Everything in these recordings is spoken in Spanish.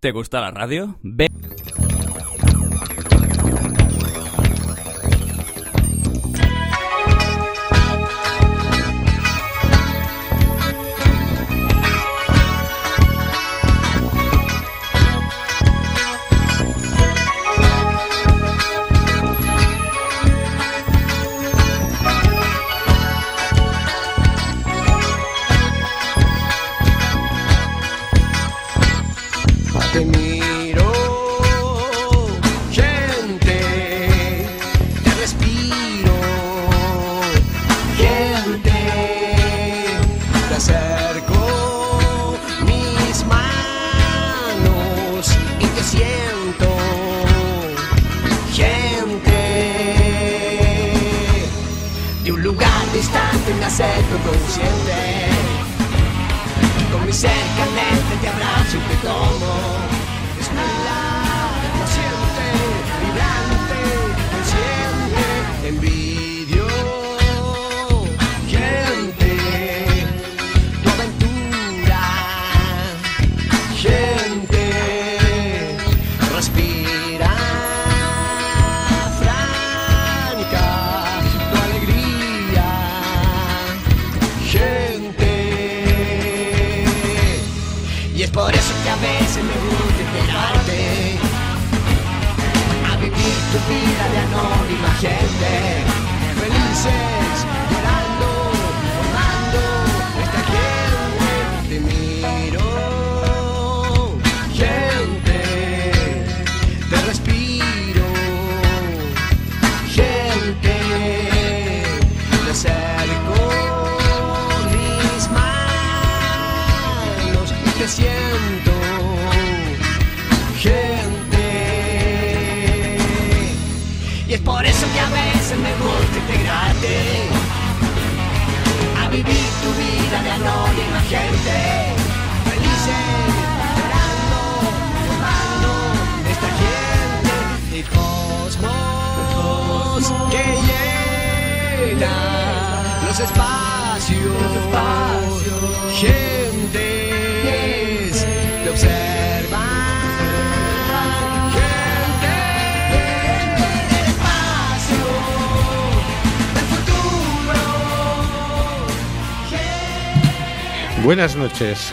¿Te gusta la radio? Ve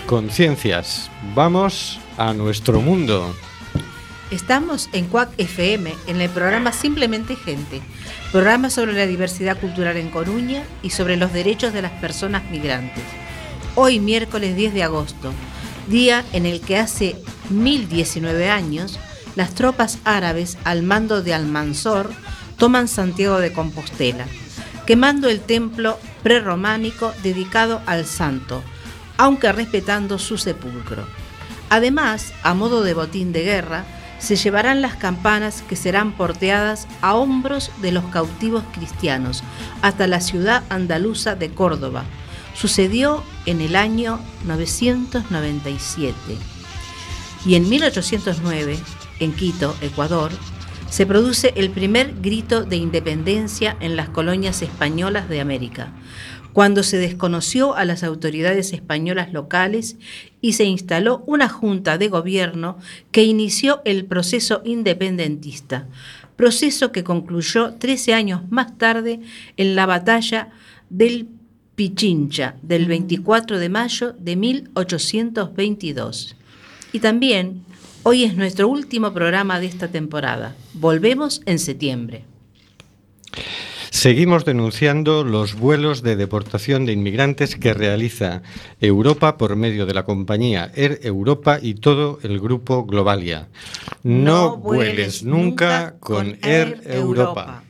conciencias. Vamos a nuestro mundo. Estamos en CUAC FM, en el programa Simplemente Gente, programa sobre la diversidad cultural en Coruña y sobre los derechos de las personas migrantes. Hoy, miércoles 10 de agosto, día en el que hace 1019 años, las tropas árabes al mando de Almanzor toman Santiago de Compostela, quemando el templo prerrománico dedicado al santo, aunque respetando su sepulcro. Además, a modo de botín de guerra, se llevarán las campanas que serán porteadas a hombros de los cautivos cristianos hasta la ciudad andaluza de Córdoba. Sucedió en el año 997. Y en 1809, en Quito, Ecuador, se produce el primer grito de independencia en las colonias españolas de América, cuando se desconoció a las autoridades españolas locales y se instaló una junta de gobierno que inició el proceso independentista, proceso que concluyó 13 años más tarde en la batalla del Pichincha del 24 de mayo de 1822. Y también hoy es nuestro último programa de esta temporada. Volvemos en septiembre. Seguimos denunciando los vuelos de deportación de inmigrantes que realiza Europa por medio de la compañía Air Europa y todo el grupo Globalia. No, vueles nunca con Air Europa.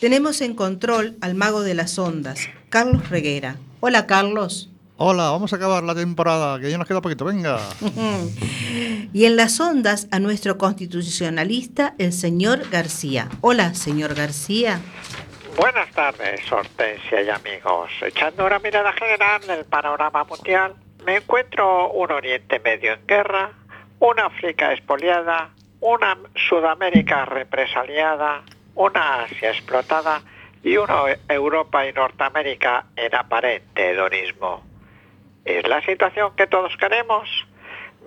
Tenemos en control al mago de las ondas, Carlos Reguera. Hola, Carlos. Hola, vamos a acabar la temporada, que ya nos queda poquito, venga. y en las ondas a nuestro constitucionalista, el señor García. Hola, señor García. Buenas tardes, Hortensia y amigos. Echando una mirada general del panorama mundial, me encuentro un Oriente Medio en guerra, una África expoliada, una Sudamérica represaliada, una Asia explotada y una Europa y Norteamérica en aparente hedonismo. ¿Es la situación que todos queremos?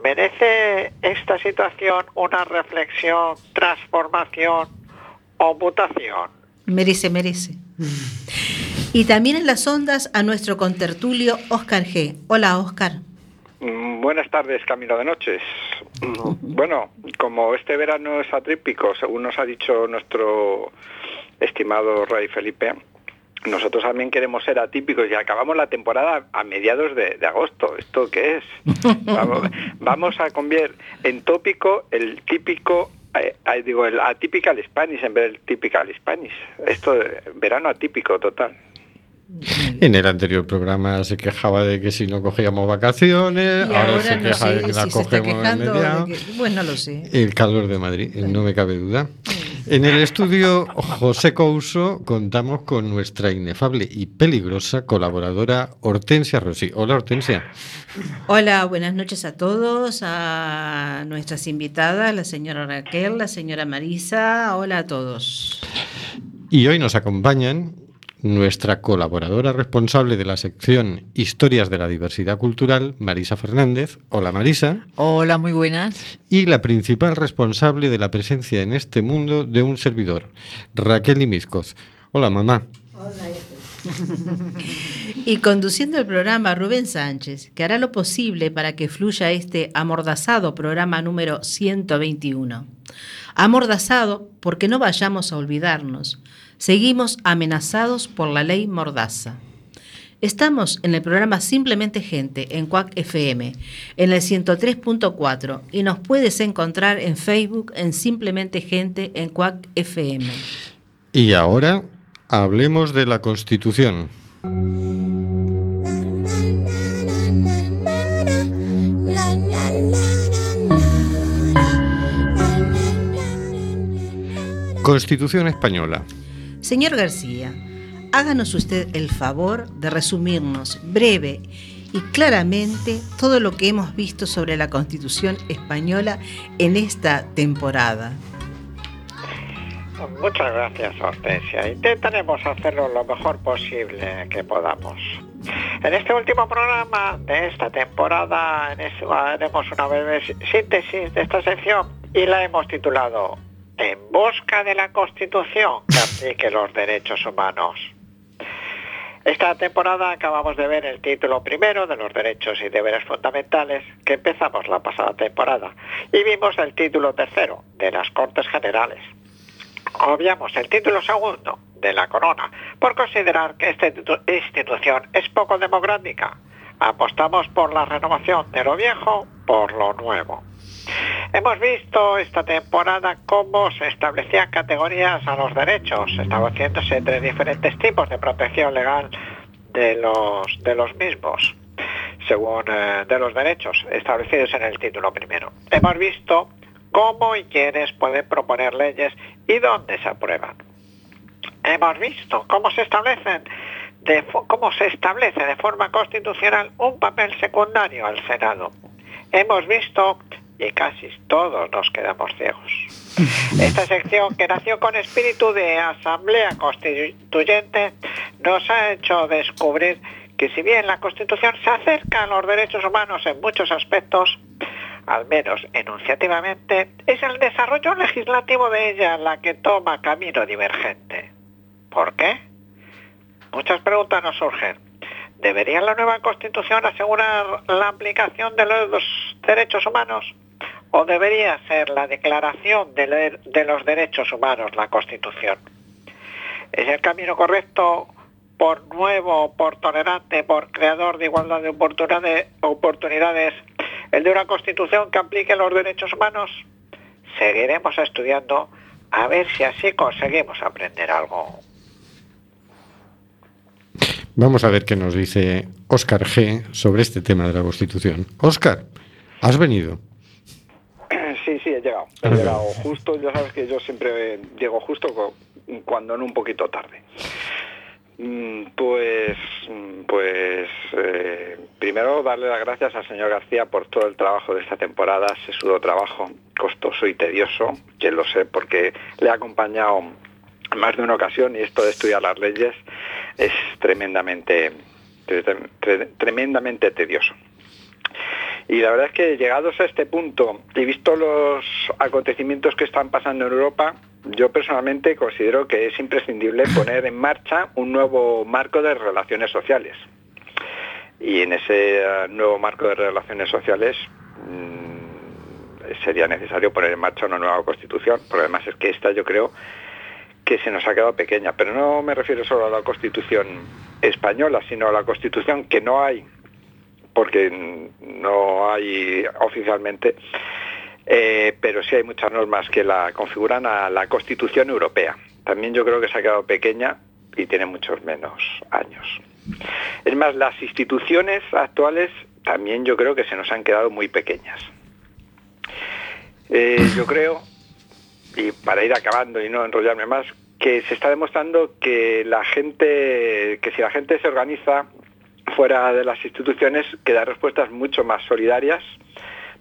¿merece esta situación una reflexión, transformación o mutación? Merece, merece. Y también en las ondas a nuestro contertulio Oscar G. Hola, Oscar. Mm, Buenas tardes, Camino de Noches. Bueno, como este verano es atípico, según nos ha dicho nuestro estimado Rey Felipe, nosotros también queremos ser atípicos y acabamos la temporada a mediados de, de agosto. ¿Esto qué es? Vamos, vamos a convertir en tópico el típico, eh, eh, digo, el atypical Spanish en vez del typical Spanish. Esto, verano atípico total. En el anterior programa se quejaba de que si no cogíamos vacaciones, Y ahora, se no queja de que si las cogemos en que- Bueno, no lo sé. El calor de Madrid, no me cabe duda. En el estudio José Couso contamos con nuestra inefable y peligrosa colaboradora Hortensia Rossi. Hola Hortensia. Hola, buenas noches a todos, a nuestras invitadas, la señora Raquel, la señora Marisa. Hola a todos. Y hoy nos acompañan nuestra colaboradora responsable de la sección Historias de la Diversidad Cultural, Marisa Fernández. Hola Marisa. Hola, muy buenas. Y la principal responsable de la presencia en este mundo de un servidor, Raquel Imiscoz. Hola mamá. Y conduciendo el programa Rubén Sánchez, que hará lo posible para que fluya este amordazado programa número 121. Amordazado porque no vayamos a olvidarnos. Seguimos amenazados por la ley Mordaza. Estamos en el programa Simplemente Gente en Cuac FM, en el 103.4 y nos puedes encontrar en Facebook en Simplemente Gente en Cuac FM. Y ahora hablemos de la Constitución. Constitución española. Señor García, háganos usted el favor de resumirnos breve y claramente todo lo que hemos visto sobre la Constitución española en esta temporada. Muchas gracias, Hortensia. Intentaremos hacerlo lo mejor posible que podamos. En este último programa de esta temporada haremos una breve sí- síntesis de esta sección y la hemos titulado En busca de la Constitución que aplique los derechos humanos. Esta temporada acabamos de ver el título primero de los derechos y deberes fundamentales que empezamos la pasada temporada y vimos el título tercero de las Cortes Generales. Obviamos el título segundo de la corona por considerar que esta institu- institución es poco democrática. Apostamos por la renovación de lo viejo por lo nuevo. Hemos visto esta temporada cómo se establecían categorías a los derechos, estableciéndose tres diferentes tipos de protección legal de los, de los mismos, según eh, de los derechos establecidos en el título primero. Hemos visto cómo y quiénes pueden proponer leyes y dónde se aprueban. Hemos visto cómo se establecen de cómo se establece de forma constitucional un papel secundario al Senado. Hemos visto y casi todos nos quedamos ciegos. Esta sección que nació con espíritu de asamblea constituyente nos ha hecho descubrir que si bien la Constitución se acerca a los derechos humanos en muchos aspectos, al menos enunciativamente, es el desarrollo legislativo de ella la que toma camino divergente. ¿Por qué? Muchas preguntas nos surgen. ¿Debería la nueva Constitución asegurar la aplicación de los derechos humanos? ¿O debería ser la Declaración de, los Derechos Humanos la Constitución? ¿Es el camino correcto por nuevo, por tolerante, por creador de igualdad de oportunidades, oportunidades, el de una Constitución que aplique los derechos humanos? Seguiremos estudiando a ver si así conseguimos aprender algo. Vamos a ver qué nos dice Óscar G sobre este tema de la Constitución. Óscar, has venido. Llegado. He llegado justo, ya sabes que yo siempre llego justo cuando no un poquito tarde. Mm, Pues, mm, pues eh, primero darle las gracias al señor García por todo el trabajo de esta temporada, sesudo trabajo, costoso y tedioso, que lo sé porque le he acompañado más de una ocasión y esto de estudiar las leyes es tremendamente, tre- tre- tremendamente tedioso. Y la verdad es que llegados a este punto y visto los acontecimientos que están pasando en Europa, yo personalmente considero que es imprescindible poner en marcha un nuevo marco de relaciones sociales. Y en ese eh, nuevo marco de relaciones sociales mm, sería necesario poner en marcha una nueva constitución, porque además es que esta yo creo que se nos ha quedado pequeña, pero no me refiero solo a la constitución española, sino a la constitución que no hay, porque no hay oficialmente eh, pero sí hay muchas normas que la configuran a la Constitución Europea. También yo creo que se ha quedado pequeña y tiene muchos menos años. Es más, las instituciones actuales también yo creo que se nos han quedado muy pequeñas. Eh, yo creo, y para ir acabando y no enrollarme más, que se está demostrando que la gente, que si la gente se organiza fuera de las instituciones, que da respuestas mucho más solidarias,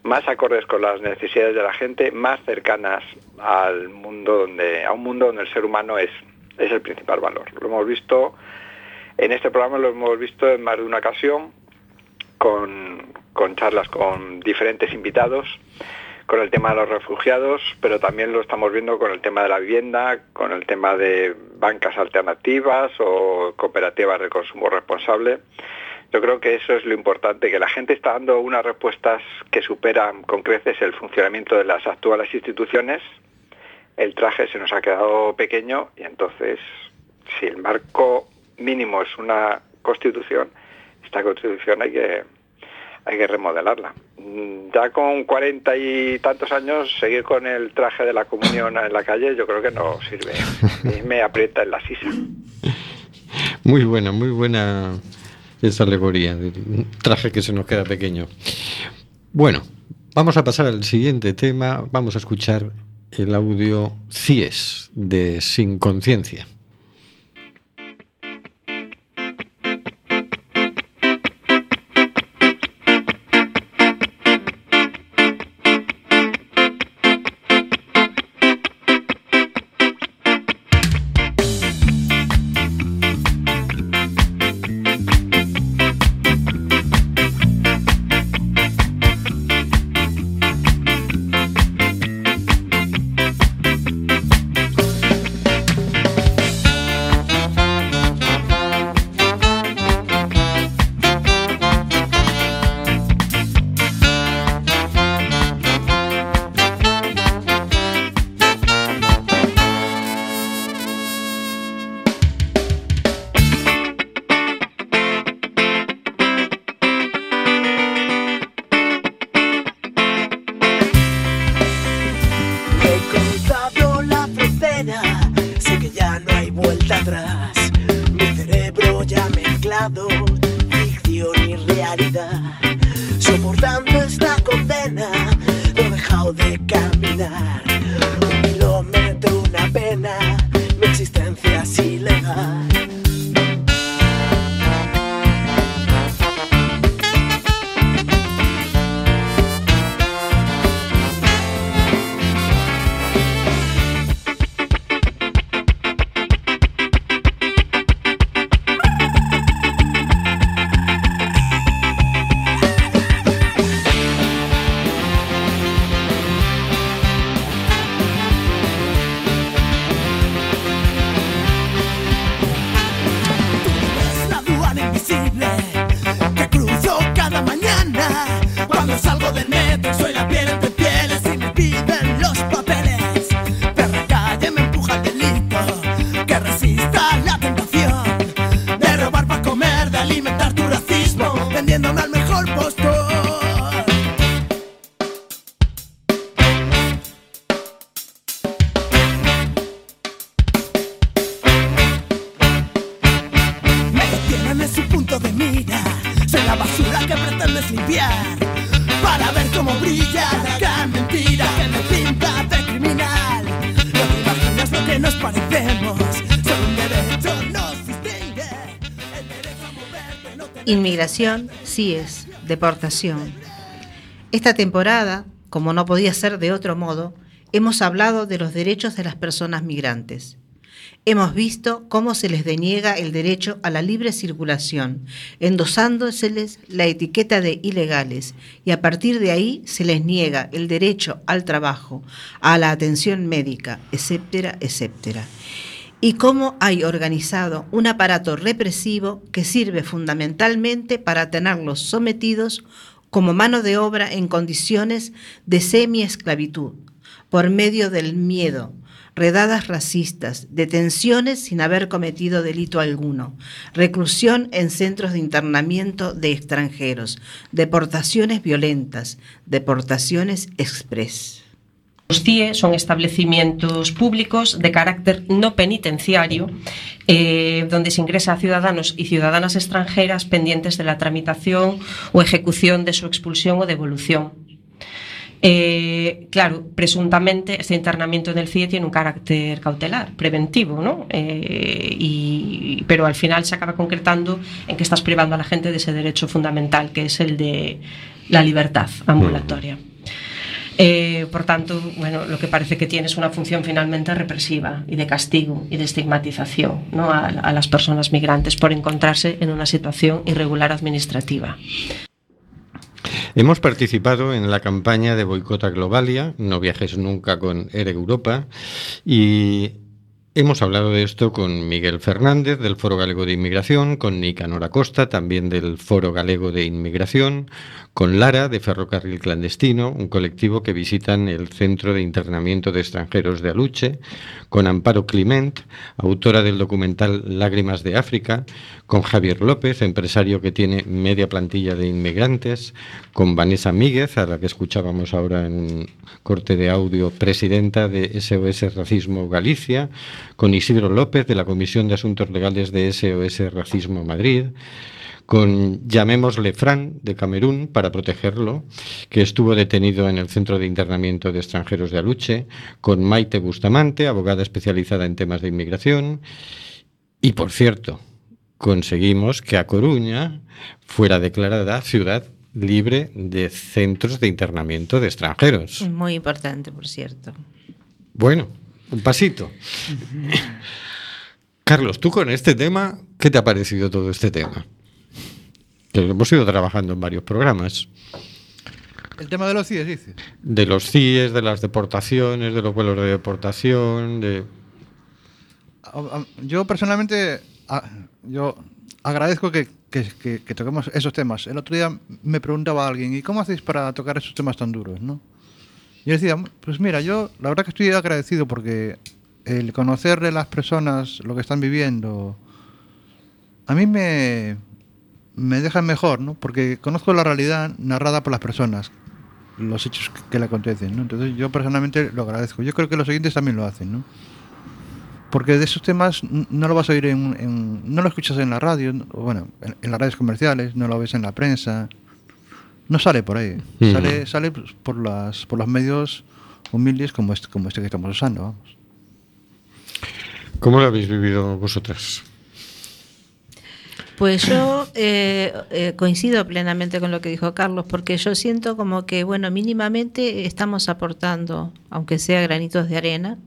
más acordes con las necesidades de la gente, más cercanas al mundo donde, a un mundo donde el ser humano es, es el principal valor. Lo hemos visto en este programa, lo hemos visto en más de una ocasión, con, con charlas con diferentes invitados, con el tema de los refugiados, pero también lo estamos viendo con el tema de la vivienda, con el tema de bancas alternativas o cooperativas de consumo responsable. Yo creo que eso es lo importante, que la gente está dando unas respuestas que superan con creces el funcionamiento de las actuales instituciones. El traje se nos ha quedado pequeño y entonces, si el marco mínimo es una constitución, esta constitución hay que, hay que remodelarla. Ya con cuarenta y tantos años, seguir con el traje de la comunión en la calle, yo creo que no sirve. Y me aprieta en la sisa. Muy buena, muy buena esa alegoría del traje que se nos queda pequeño. Bueno, vamos a pasar al siguiente tema. Vamos a escuchar el audio CIES de Sin Conciencia. Inmigración, sí es, deportación. Esta temporada, como no podía ser de otro modo, hemos hablado de los derechos de las personas migrantes. Hemos visto cómo se les deniega el derecho a la libre circulación, endosándoseles la etiqueta de ilegales, y a partir de ahí se les niega el derecho al trabajo, a la atención médica, etcétera, etcétera. Y cómo hay organizado un aparato represivo que sirve fundamentalmente para tenerlos sometidos como mano de obra en condiciones de semi-esclavitud, por medio del miedo, redadas racistas, detenciones sin haber cometido delito alguno, reclusión en centros de internamiento de extranjeros, deportaciones violentas, deportaciones express. Los CIE son establecimientos públicos de carácter no penitenciario, eh, donde se ingresa a ciudadanos y ciudadanas extranjeras pendientes de la tramitación o ejecución de su expulsión o devolución. Eh, claro, presuntamente este internamiento en el CIE tiene un carácter cautelar, preventivo, ¿no? Eh, pero al final se acaba concretando en que estás privando a la gente de ese derecho fundamental, que es el de la libertad ambulatoria. Eh, por tanto, bueno, lo que parece que tiene es una función finalmente represiva y de castigo y de estigmatización a las personas migrantes por encontrarse en una situación irregular administrativa. Hemos participado en la campaña de boicota Globalia, no viajes nunca con Air Europa, y hemos hablado de esto con Miguel Fernández del Foro Galego de Inmigración, con Nicanor Acosta, también del Foro Galego de Inmigración, con Lara de Ferrocarril Clandestino, un colectivo que visitan el Centro de Internamiento de Extranjeros de Aluche, con Amparo Clement, autora del documental Lágrimas de África, con Javier López, empresario que tiene media plantilla de inmigrantes, con Vanessa Míguez, a la que escuchábamos ahora en un corte de audio, presidenta de SOS Racismo Galicia, con Isidro López de la Comisión de Asuntos Legales de SOS Racismo Madrid, con, llamémosle Fran, de Camerún, para protegerlo, que estuvo detenido en el Centro de Internamiento de Extranjeros de Aluche, con Maite Bustamante, abogada especializada en temas de inmigración, y por cierto, conseguimos que A Coruña fuera declarada ciudad libre de centros de internamiento de extranjeros. Muy importante, por cierto. Bueno, un pasito. Carlos, tú con este tema, ¿qué te ha parecido todo este tema? Que hemos ido trabajando en varios programas. El tema de los CIES, dice. De los CIES, de las deportaciones, de los vuelos de deportación, de... Yo personalmente, yo agradezco que, que- que- que toquemos esos temas. El otro día me preguntaba alguien, ¿y cómo hacéis para tocar esos temas tan duros? ¿no? Yo decía, pues mira, yo la verdad que estoy agradecido porque el conocer de las personas lo que están viviendo, a mí me, me deja mejor, ¿no? Porque conozco la realidad narrada por las personas, los hechos que, le acontecen, ¿no? Entonces yo personalmente lo agradezco. Yo creo que los siguientes también lo hacen, ¿no? Porque de esos temas no lo vas a oír en, no lo escuchas en la radio, bueno, en, en las redes comerciales, no lo ves en la prensa, no sale por ahí, Mm. sale, sale por las, por los medios humildes como este, como este que estamos usando, vamos. ¿Cómo lo habéis vivido vosotras? Pues yo eh, eh, coincido plenamente con lo que dijo Carlos, porque yo siento como que, bueno, mínimamente estamos aportando, aunque sea granitos de arena,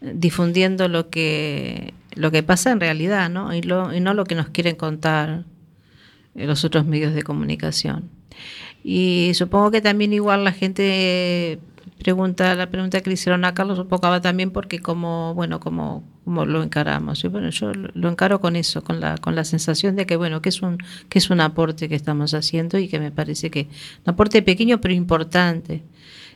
difundiendo lo que, lo que pasa en realidad, ¿no? Y, lo- y no lo que nos quieren contar eh, los otros medios de comunicación. Y supongo que también igual la gente pregunta, la pregunta que le hicieron a Carlos un también porque como, bueno, como, como lo encaramos. Y bueno, yo lo encaro con eso, con la, con la sensación de que bueno, que es un, que es un aporte que estamos haciendo y que me parece que un aporte pequeño pero importante.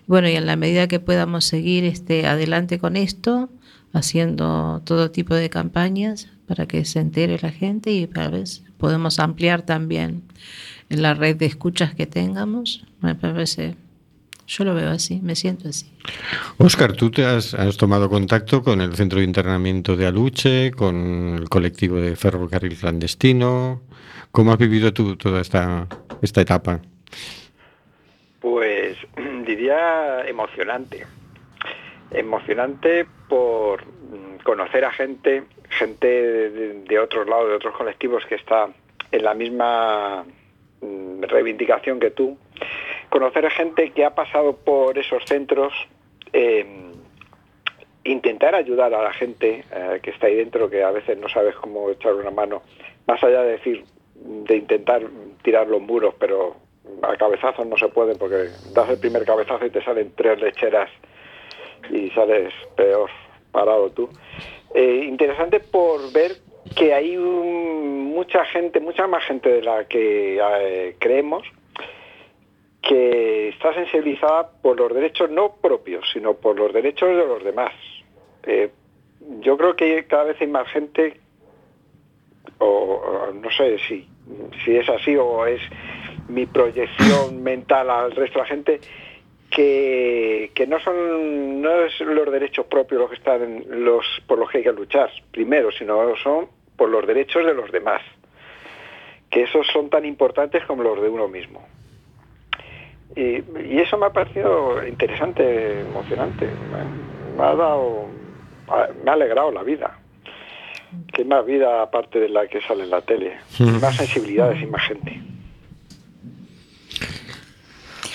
Bueno, y en la medida que podamos seguir este adelante con esto, haciendo todo tipo de campañas para que se entere la gente y ver si podemos ampliar también en la red de escuchas que tengamos, me parece, yo lo veo así, me siento así. Óscar, tú te has, has tomado contacto con el centro de internamiento de Aluche, con el colectivo de ferrocarril clandestino. ¿Cómo has vivido tú toda esta, esta etapa? Pues diría emocionante. Emocionante por mm, conocer a gente, gente de, de otros lados, de otros colectivos que está en la misma reivindicación que tú. Conocer a gente que ha pasado por esos centros eh, intentar ayudar a la gente eh, que está ahí dentro, que a veces no sabes cómo echar una mano, más allá de decir, de intentar tirar los muros, pero a cabezazos no se puede porque das el primer cabezazo y te salen tres lecheras y sales peor parado tú. Eh, interesante por ver que hay un- mucha gente, mucha más gente de la que eh, creemos, que está sensibilizada por los derechos no propios, sino por los derechos de los demás. Eh, yo creo que cada vez hay más gente, o, o no sé si, si es así o es mi proyección mental al resto de la gente, que, que no son no es los derechos propios los que están los por los que hay que luchar primero, sino son por los derechos de los demás, que esos son tan importantes como los de uno mismo. Y, y eso me ha parecido interesante, emocionante. Me, me ha dado, me ha alegrado la vida. Que más vida aparte de la que sale en la tele. Y más sensibilidades y más gente.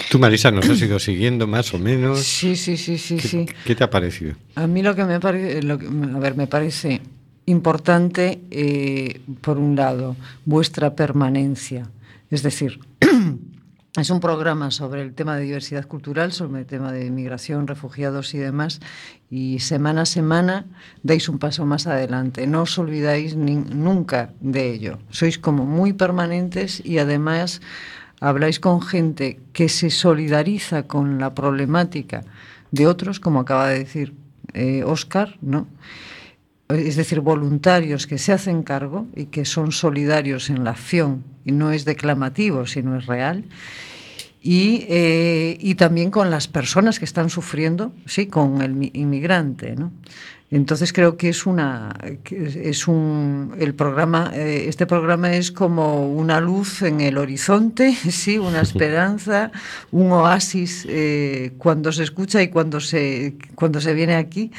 Tú, Marisa, nos has ido siguiendo más o menos. Sí, sí, sí, sí, ¿Qué, sí. qué te ha parecido? A mí lo que me parece, a ver, me parece importante, eh, por un lado, vuestra permanencia. Es decir, es un programa sobre el tema de diversidad cultural, sobre el tema de migración, refugiados y demás, y semana a semana dais un paso más adelante. No os olvidáis nunca de ello. Sois como muy permanentes y además habláis con gente que se solidariza con la problemática de otros, como acaba de decir eh, Oscar, ¿no? Es decir, voluntarios que se hacen cargo y que son solidarios en la acción, y no es declamativo, sino es real. Y, eh, y también con las personas que están sufriendo, sí, con el mi- inmigrante, ¿no? Entonces creo que es una, es un, el programa, eh, este programa es como una luz en el horizonte, sí, una esperanza, un oasis eh, cuando se escucha y cuando se, cuando se viene aquí.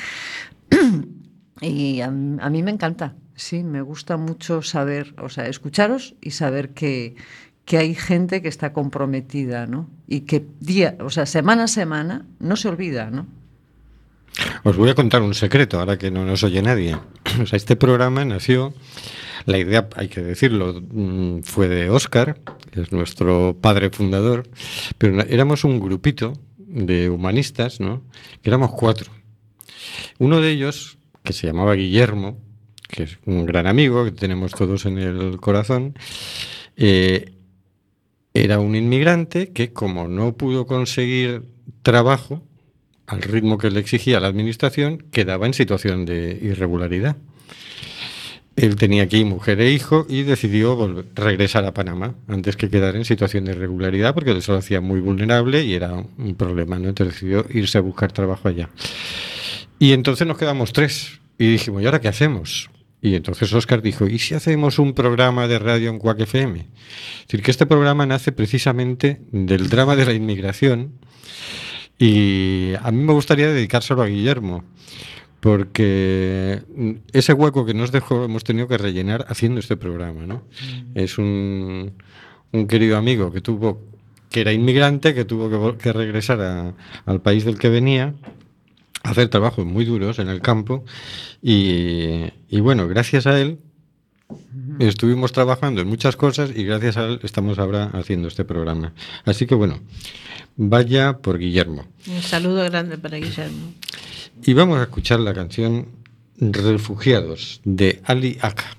Y a, a mí me encanta, sí, me gusta mucho saber, o sea, escucharos y saber que, que hay gente que está comprometida, ¿no? Y que día, o sea, semana a semana no se olvida, ¿no? Os voy a contar un secreto, ahora que no nos oye nadie. O sea, este programa nació, la idea, hay que decirlo, mm, fue de Óscar, que es nuestro padre fundador, pero éramos un grupito de humanistas, ¿no? Éramos cuatro. Uno de ellos, que se llamaba Guillermo, que es un gran amigo que tenemos todos en el corazón, eh, era un inmigrante que como no pudo conseguir trabajo, al ritmo que le exigía la administración, quedaba en situación de irregularidad. Él tenía aquí mujer e hijo y decidió volver- regresar a Panamá antes que quedar en situación de irregularidad porque eso lo hacía muy vulnerable y era un problema. ¿no? Entonces decidió irse a buscar trabajo allá. Y entonces nos quedamos tres y dijimos, ¿y ahora qué hacemos? Y entonces Oscar dijo, ¿y si hacemos un programa de radio en Cuac FM? Es decir, que este programa nace precisamente del drama de la inmigración y a mí me gustaría dedicárselo a Guillermo, porque mm, ese hueco que nos dejó hemos tenido que rellenar haciendo este programa. ¿no? Es un, un querido amigo que tuvo que era inmigrante, que tuvo que, que regresar a- al país del que venía, hacer trabajos muy duros en el campo, y, y bueno, gracias a él estuvimos trabajando en muchas cosas y gracias a él estamos ahora haciendo este programa. Así que bueno, vaya por Guillermo. Un saludo grande para Guillermo. Y vamos a escuchar la canción Refugiados de Ali Aka.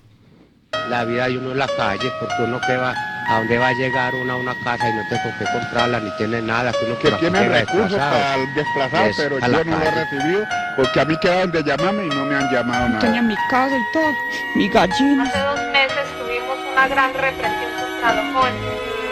la vida de uno en la calle, porque uno que va, a dónde va a llegar uno a una casa y no tiene con qué comprarla, ni tiene nada, que uno que tiene recursos para el desplazado, Es pero yo no lo he recibido porque a mí quedaron de llamarme y no me han llamado nada. Tenía mi casa y todo, mi gallina. Hace dos meses tuvimos una gran represión contra los jóvenes.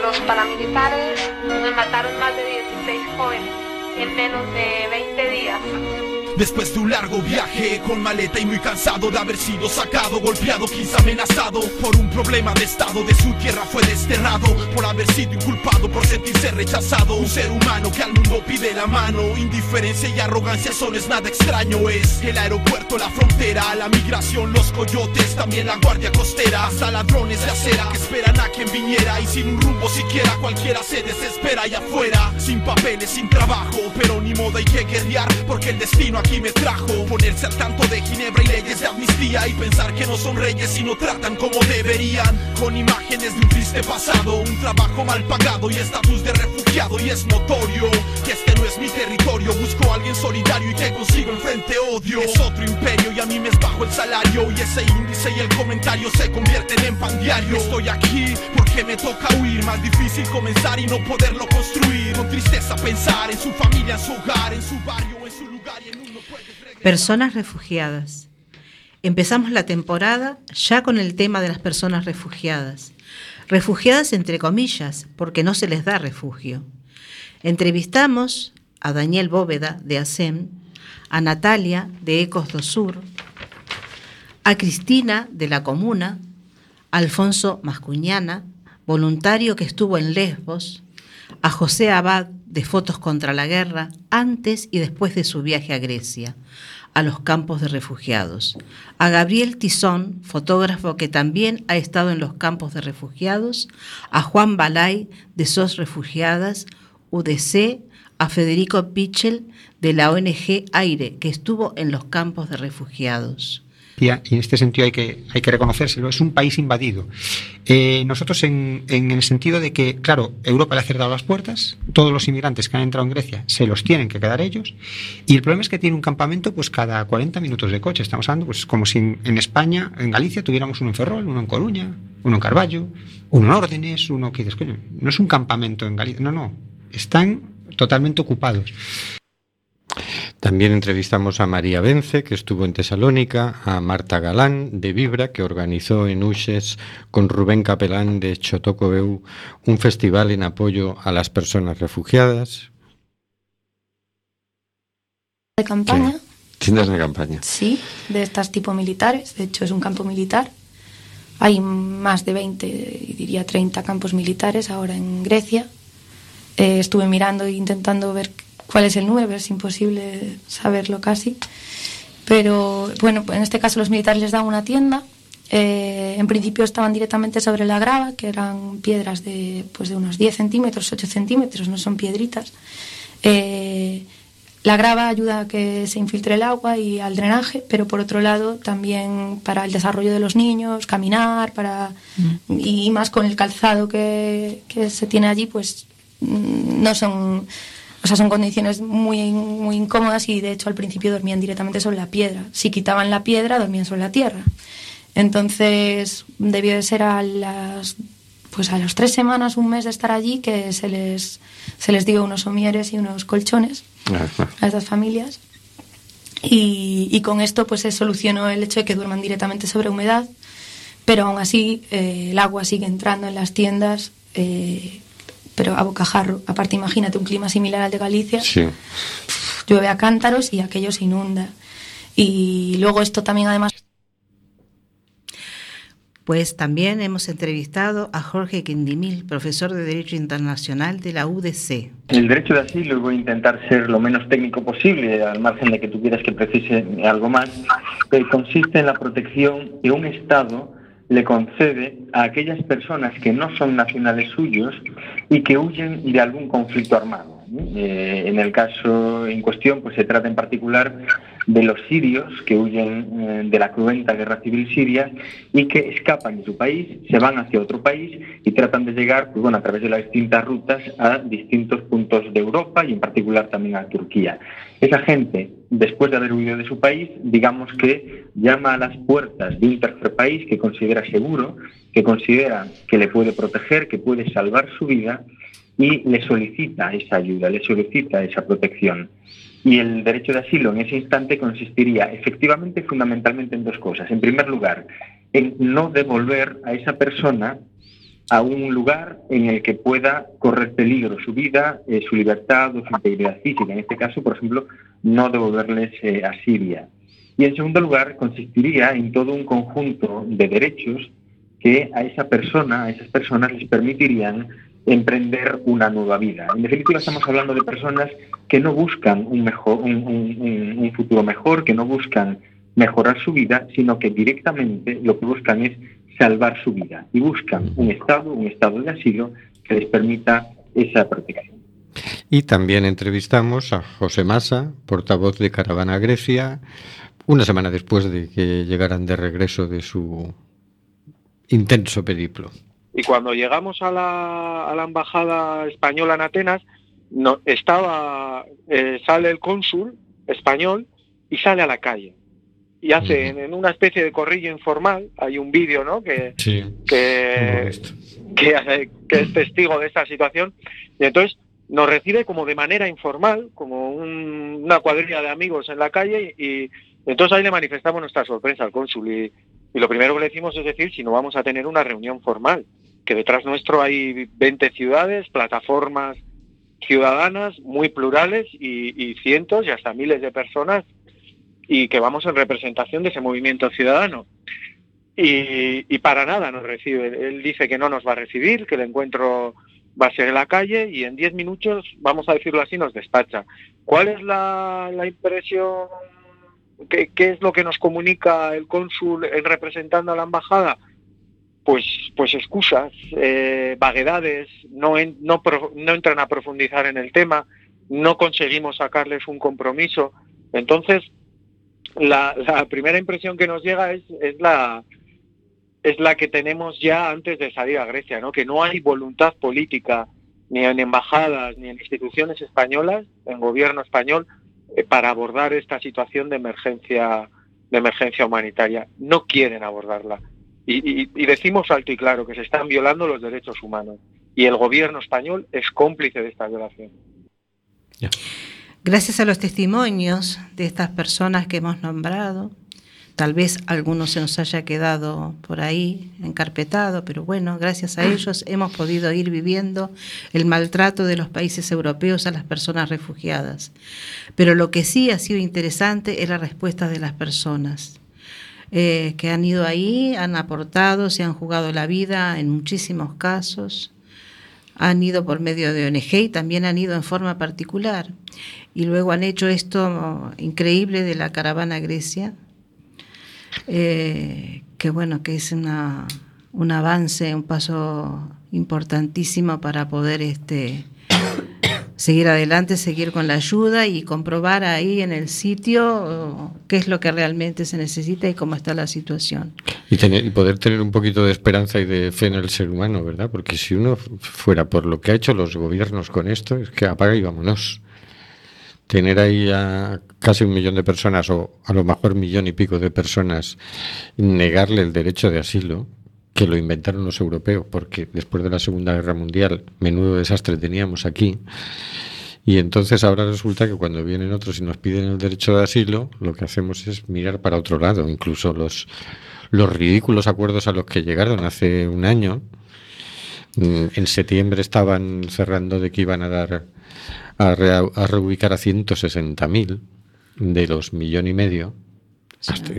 Los paramilitares nos mataron más de 16 jóvenes en menos de 20 días. Después de un largo viaje, con maleta y muy cansado de haber sido sacado, golpeado, quizá amenazado por un problema de estado, de su tierra fue desterrado, por haber sido inculpado, por sentirse rechazado. Un ser humano que al mundo pide la mano, indiferencia y arrogancia son es nada extraño. Es el aeropuerto, la frontera, la migración, los coyotes, también la guardia costera, hasta ladrones de acera que esperan a quien viniera y sin un rumbo siquiera cualquiera se desespera allá afuera, sin papeles, sin trabajo, pero ni modo hay que guerrear porque el destino aquí me trajo. Ponerse al tanto de Ginebra y leyes de amnistía y pensar que no son reyes y no tratan como deberían. Con imágenes de un triste pasado, un trabajo mal pagado y estatus de refugiado. Y es notorio que este no es mi territorio. Busco a alguien solidario y que consigo enfrente odio. Es otro imperio y a mí me es bajo el salario. Y ese índice y el comentario se convierten en pan diario. Estoy aquí porque me toca huir. Más difícil comenzar y no poderlo construir. Con tristeza pensar en su familia, en su hogar, en su barrio, Personas refugiadas. Empezamos la temporada ya con el tema de las personas refugiadas. Refugiadas entre comillas, porque no se les da refugio. Entrevistamos a Daniel Bóveda de ASEM, a Natalia de Ecos do Sur, a Cristina de la Comuna, a Alfonso Mascuñana, voluntario que estuvo en Lesbos, a José Abad de Fotos contra la Guerra antes y después de su viaje a Grecia, a los campos de refugiados, a Gabriel Tizón, fotógrafo que también ha estado en los campos de refugiados, a Juan Balay de SOS Refugiadas, UDC, a Federico Pichel de la ONG Aire, que estuvo en los campos de refugiados. Y en este sentido hay que, hay que reconocérselo, es un país invadido. Eh, nosotros en, en, el sentido de que, claro, Europa le ha cerrado las puertas, todos los inmigrantes que han entrado en Grecia se los tienen que quedar ellos, y el problema es que tiene un campamento pues cada 40 minutos de coche, estamos hablando pues como si en, España, en Galicia, tuviéramos uno en Ferrol, uno en Coruña, uno en Carballo, uno en Órdenes, uno que dices, coño, no es un campamento en Galicia, no, no, están totalmente ocupados. También entrevistamos a María Vence, que estuvo en Tesalónica, a Marta Galán, de Vibra, que organizó en Uxes con Rubén Capelán de Chotocobeu un festival en apoyo a las personas refugiadas. De campaña. Tiendas de campaña. Sí, de estas tipo militares. De hecho, es un campo militar. Hay más de 20, diría 30 campos militares ahora en Grecia. Eh, estuve mirando e intentando ver cuál es el número, es imposible saberlo casi. Pero bueno, en este caso los militares les dan una tienda. Eh, en principio estaban directamente sobre la grava, que eran piedras de, pues de unos 10 centímetros, 8 centímetros, no son piedritas. Eh, la grava ayuda a que se infiltre el agua y al drenaje, pero por otro lado también para el desarrollo de los niños, caminar, para mm. y más con el calzado que, que se tiene allí, pues mm, no son o sea, son condiciones muy, muy incómodas y de hecho al principio dormían directamente sobre la piedra. Si quitaban la piedra, dormían sobre la tierra. Entonces debió de ser a las pues a las tres semanas, un mes de estar allí, que se les, se les dio unos somieres y unos colchones a estas familias. Y, y, con esto pues se solucionó el hecho de que duerman directamente sobre humedad, pero aún así eh, el agua sigue entrando en las tiendas eh, pero a bocajarro. Aparte, imagínate un clima similar al de Galicia. Sí. Llueve a cántaros y aquello se inunda. Y luego esto también además... Pues también hemos entrevistado a Jorge Quindimil, profesor de Derecho Internacional de la UDC. El derecho de asilo, voy a intentar ser lo menos técnico posible, al margen de que tú quieras que precise algo más, que consiste en la protección de un Estado le concede a aquellas personas que no son nacionales suyos y que huyen de algún conflicto armado. Eh, en el caso en cuestión, pues se trata en particular de los sirios que huyen eh, de la cruenta guerra civil siria y que escapan de su país, se van hacia otro país y tratan de llegar, pues bueno, a través de las distintas rutas a distintos puntos de Europa y en particular también a Turquía. Esa gente, después de haber huido de su país, digamos que llama a las puertas de un tercer país que considera seguro, que considera que le puede proteger, que puede salvar su vida y le solicita esa ayuda, le solicita esa protección. Y el derecho de asilo en ese instante consistiría efectivamente fundamentalmente en dos cosas. En primer lugar, en no devolver a esa persona a un lugar en el que pueda correr peligro su vida, eh, su libertad o su integridad física. En este caso, por ejemplo, no devolverles eh, a Siria. Y en segundo lugar, consistiría en todo un conjunto de derechos que a esa persona, a esas personas les permitirían emprender una nueva vida. En definitiva, estamos hablando de personas que no buscan un, mejor, un, futuro mejor, que no buscan mejorar su vida, sino que directamente lo que buscan es salvar su vida y buscan un Estado, un Estado de asilo que les permita esa protección. Y también entrevistamos a José Massa, portavoz de Caravana Grecia, una semana después de que llegaran de regreso de su intenso periplo. Y cuando llegamos a la, a la embajada española en Atenas, no, estaba, eh, sale el cónsul español y sale a la calle. Y hace en, en una especie de corrillo informal, hay un vídeo, ¿no? Que, Sí. que, que, que es testigo de esta situación. Y entonces nos recibe como de manera informal, como un- una cuadrilla de amigos en la calle y, y entonces ahí le manifestamos nuestra sorpresa al cónsul y, y lo primero que le decimos es decir si no vamos a tener una reunión formal, que detrás nuestro hay 20 ciudades, plataformas ciudadanas muy plurales y, y cientos y hasta miles de personas y que vamos en representación de ese movimiento ciudadano. Y, para nada nos recibe. Él dice que no nos va a recibir, que el encuentro va a ser en la calle y en 10 minutos, vamos a decirlo así, nos despacha. ¿Cuál es la, la impresión? ¿Qué, qué es lo que nos comunica el cónsul en representando a la embajada? Pues, pues excusas, eh, vaguedades, no, en- no, pro- no entran a profundizar en el tema, no conseguimos sacarles un compromiso. Entonces, la, primera impresión que nos llega es, es la es la que tenemos ya antes de salir a Grecia, ¿no? Que no hay voluntad política ni en embajadas ni en instituciones españolas, en gobierno español, eh, para abordar esta situación de emergencia de emergencia humanitaria. No quieren abordarla. Y, y- y decimos alto y claro que se están violando los derechos humanos. Y el gobierno español es cómplice de esta violación. Gracias a los testimonios de estas personas que hemos nombrado, tal vez alguno se nos haya quedado por ahí encarpetado, pero bueno, gracias a ellos hemos podido ir viviendo el maltrato de los países europeos a las personas refugiadas. Pero lo que sí ha sido interesante es la respuesta de las personas eh, que han ido ahí, han aportado, se han jugado la vida en muchísimos casos han ido por medio de ONG y también han ido en forma particular. Y luego han hecho esto increíble de la caravana Grecia, eh, que bueno, que es una, un avance, un paso importantísimo para poder este, seguir adelante, seguir con la ayuda y comprobar ahí en el sitio oh, qué es lo que realmente se necesita y cómo está la situación. Y poder tener un poquito de esperanza y de fe en el ser humano, ¿verdad? Porque si uno fuera por lo que ha hecho los gobiernos con esto, es que apaga y vámonos. Tener ahí a casi un millón de personas, o a lo mejor millón y pico de personas, negarle el derecho de asilo, que lo inventaron los europeos, porque después de la Segunda Guerra Mundial, menudo desastre teníamos aquí. Y entonces ahora resulta que cuando vienen otros y nos piden el derecho de asilo, lo que hacemos es mirar para otro lado. Incluso los, los ridículos acuerdos a los que llegaron hace un año. mm, En septiembre estaban cerrando de que iban a dar a, rea- a reubicar a 160.000 de los millón y medio, hasta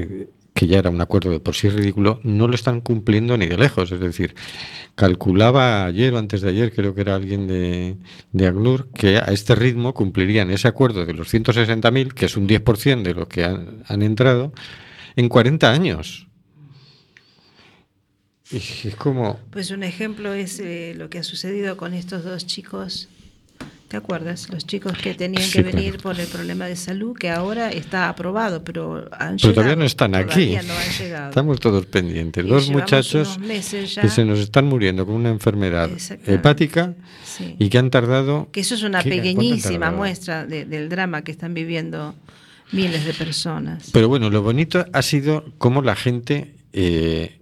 que ya era un acuerdo de por sí ridículo, no lo están cumpliendo ni de lejos. Es decir, calculaba ayer o antes de ayer, creo que era alguien de, de que a este ritmo cumplirían ese acuerdo de los 160.000, que es un 10% de lo que han, han entrado, en 40 años. Y es como... Pues un ejemplo es eh, lo que ha sucedido con estos dos chicos. ¿Te acuerdas? Los chicos que tenían Sí, que venir claro. por el problema de salud, que ahora está aprobado, pero han Pero todavía llegado, no están aquí. todavía no han llegado. Estamos todos pendientes. Y Dos muchachos que se nos están muriendo con una enfermedad hepática Sí. y que han tardado... Que eso es una ¿Qué? ¿Cuánto han pequeñísima muestra de- del drama que están viviendo miles de personas. Pero bueno, lo bonito ha sido cómo la gente, eh,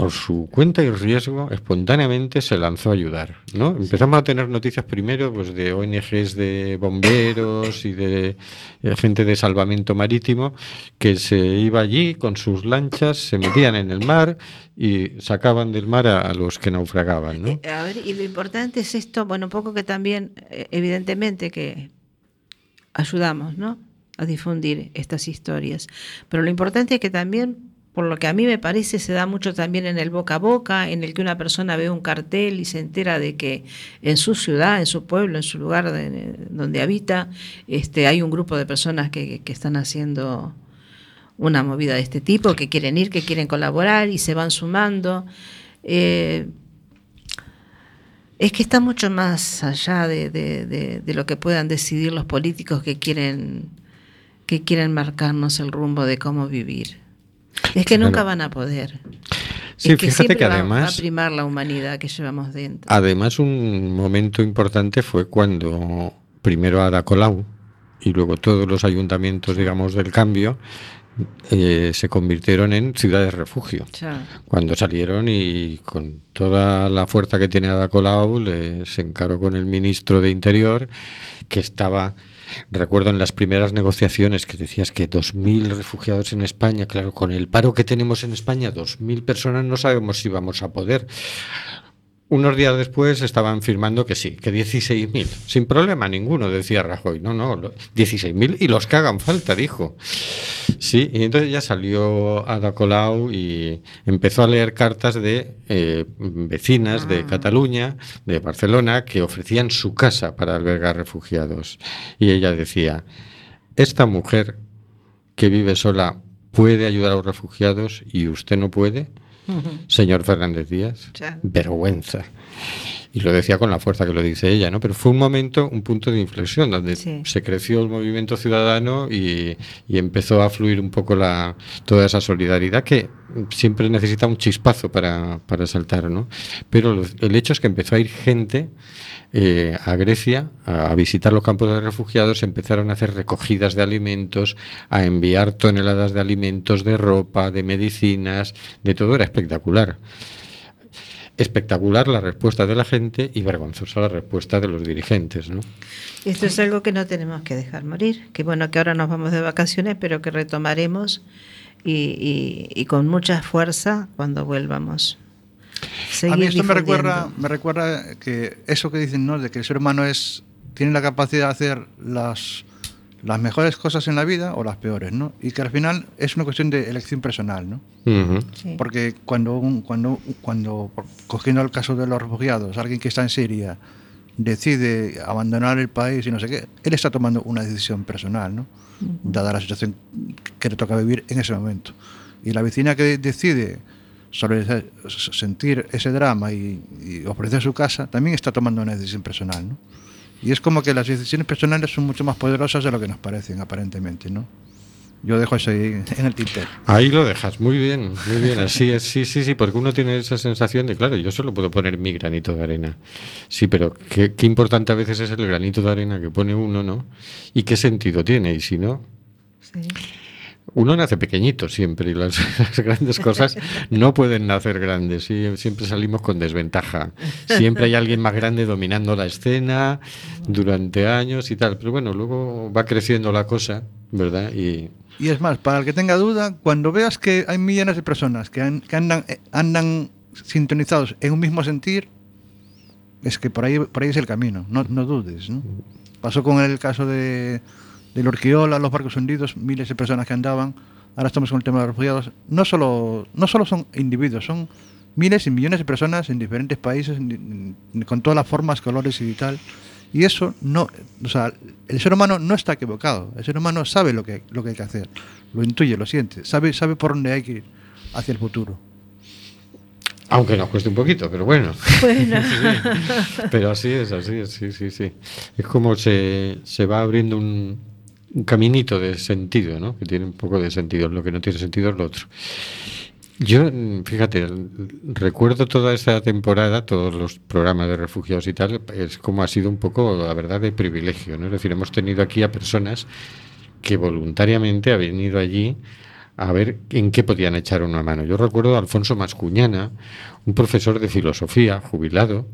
por su cuenta y riesgo, espontáneamente se lanzó a ayudar. ¿no? Empezamos a tener noticias primero pues, de ONGs de bomberos y de eh, gente de salvamento marítimo que se iba allí con sus lanchas, se metían en el mar y sacaban del mar a, a los que naufragaban. ¿no? Eh, A ver, y lo importante es esto, bueno, un poco que también, eh, evidentemente que ayudamos, ¿no? A difundir estas historias. Pero lo importante es que también, por lo que a mí me parece, se da mucho también en el boca a boca, en el que una persona ve un cartel y se entera de que en su ciudad, en su pueblo, en su lugar de- donde habita, este, hay un grupo de personas que, están haciendo una movida de este tipo, que quieren ir, que quieren colaborar y se van sumando. Eh, Es que está mucho más allá de- de lo que puedan decidir los políticos que quieren, que quieren marcarnos el rumbo de cómo vivir. Es que nunca van a poder. Sí, es que fíjate que va además- a primar la humanidad que llevamos dentro. Además, un momento importante fue cuando primero Ada Colau y luego todos los ayuntamientos, digamos, del cambio eh, se convirtieron en ciudades refugio. Cuando salieron y con toda la fuerza que tiene Ada Colau, le- se encaró con el ministro de Interior, que estaba, recuerdo en las primeras negociaciones que decías que 2.000 refugiados en España, claro, con el paro que tenemos en España, 2.000 personas no sabemos si vamos a poder. Unos días después estaban firmando que sí, que 16.000, sin problema ninguno, decía Rajoy. No, no, lo- 16.000 y los que hagan falta, dijo. Sí, y entonces ya salió Ada Colau y empezó a leer cartas de eh, vecinas de Cataluña, de Barcelona, que ofrecían su casa para albergar refugiados. Y ella decía, esta mujer que vive sola puede ayudar a los refugiados y usted no puede. Señor Fernández Díaz, Ya. vergüenza. Y lo decía con la fuerza que lo dice ella, ¿no? Pero fue un momento, un punto de inflexión, donde Sí. se creció el movimiento ciudadano y, y empezó a fluir un poco la, toda esa solidaridad que siempre necesita un chispazo para, para saltar, ¿no? Pero lo- el hecho es que empezó a ir gente eh, a Grecia a, a visitar los campos de refugiados, empezaron a hacer recogidas de alimentos, a enviar toneladas de alimentos, de ropa, de medicinas, de todo era espectacular. Espectacular la respuesta de la gente y vergonzosa la respuesta de los dirigentes, ¿no? Esto es algo que no tenemos que dejar morir. Que bueno, que ahora nos vamos de vacaciones, pero que retomaremos y, y- y con mucha fuerza cuando vuelvamos. a mí esto me recuerda, me recuerda que eso que dicen, ¿no? De que el ser humano es tiene la capacidad de hacer las, las mejores cosas en la vida o las peores, ¿no? Y que al final es una cuestión de elección personal, ¿no? Ujú. Sí. Porque cuando, un- cuando, cuando, cogiendo el caso de los refugiados, alguien que está en Siria decide abandonar el país y no sé qué, él está tomando una decisión personal, ¿no? Dada la situación que le toca vivir en ese momento. Y la vecina que decide sobre sentir ese drama y, y ofrecer su casa, también está tomando una decisión personal, ¿no? Y es como que las decisiones personales son mucho más poderosas de lo que nos parecen, aparentemente, ¿no? Yo dejo eso ahí en el tintero. Ahí lo dejas, muy bien, muy bien, así es, sí, sí, sí, porque uno tiene esa sensación de, claro, yo solo puedo poner mi granito de arena. Sí, pero qué, qué importante a veces es el granito de arena que pone uno, ¿no? Y qué sentido tiene, y si no, uno nace pequeñito siempre y las, grandes cosas no pueden nacer grandes, sí, siempre salimos con desventaja. Siempre hay alguien más grande dominando la escena durante años y tal, pero bueno, luego va creciendo la cosa, ¿verdad? Y Y es más, para el que tenga duda, cuando veas que hay millones de personas que, que andan, eh, andan sintonizados en un mismo sentir, es que por ahí, por ahí es el camino, no, no dudes. ¿no? Pasó con el caso de, del Urquiola, los barcos hundidos, miles de personas que andaban, ahora estamos con el tema de los refugiados. No solo, no solo son individuos, son miles y millones de personas en diferentes países, en- en- con todas las formas, colores y tal. Y eso no, o sea, el ser humano no está equivocado. El ser humano sabe lo que, lo que hay que hacer, lo intuye, lo siente, sabe, sabe por dónde hay que ir hacia el futuro. Aunque nos cueste un poquito, pero bueno. Bueno. Sí, pero así es, así es, sí, sí, sí. Es como se, se va abriendo un, un caminito de sentido, ¿no? Que tiene un poco de sentido. Lo que no tiene sentido es lo otro. Yo, fíjate, recuerdo toda esta temporada, todos los programas de refugiados y tal, es como ha sido un poco, la verdad, de privilegio, ¿no? Es decir, hemos tenido aquí a personas que voluntariamente han venido allí a ver en qué podían echar una mano. Yo recuerdo a Alfonso Mascuñana, un profesor de filosofía, jubilado,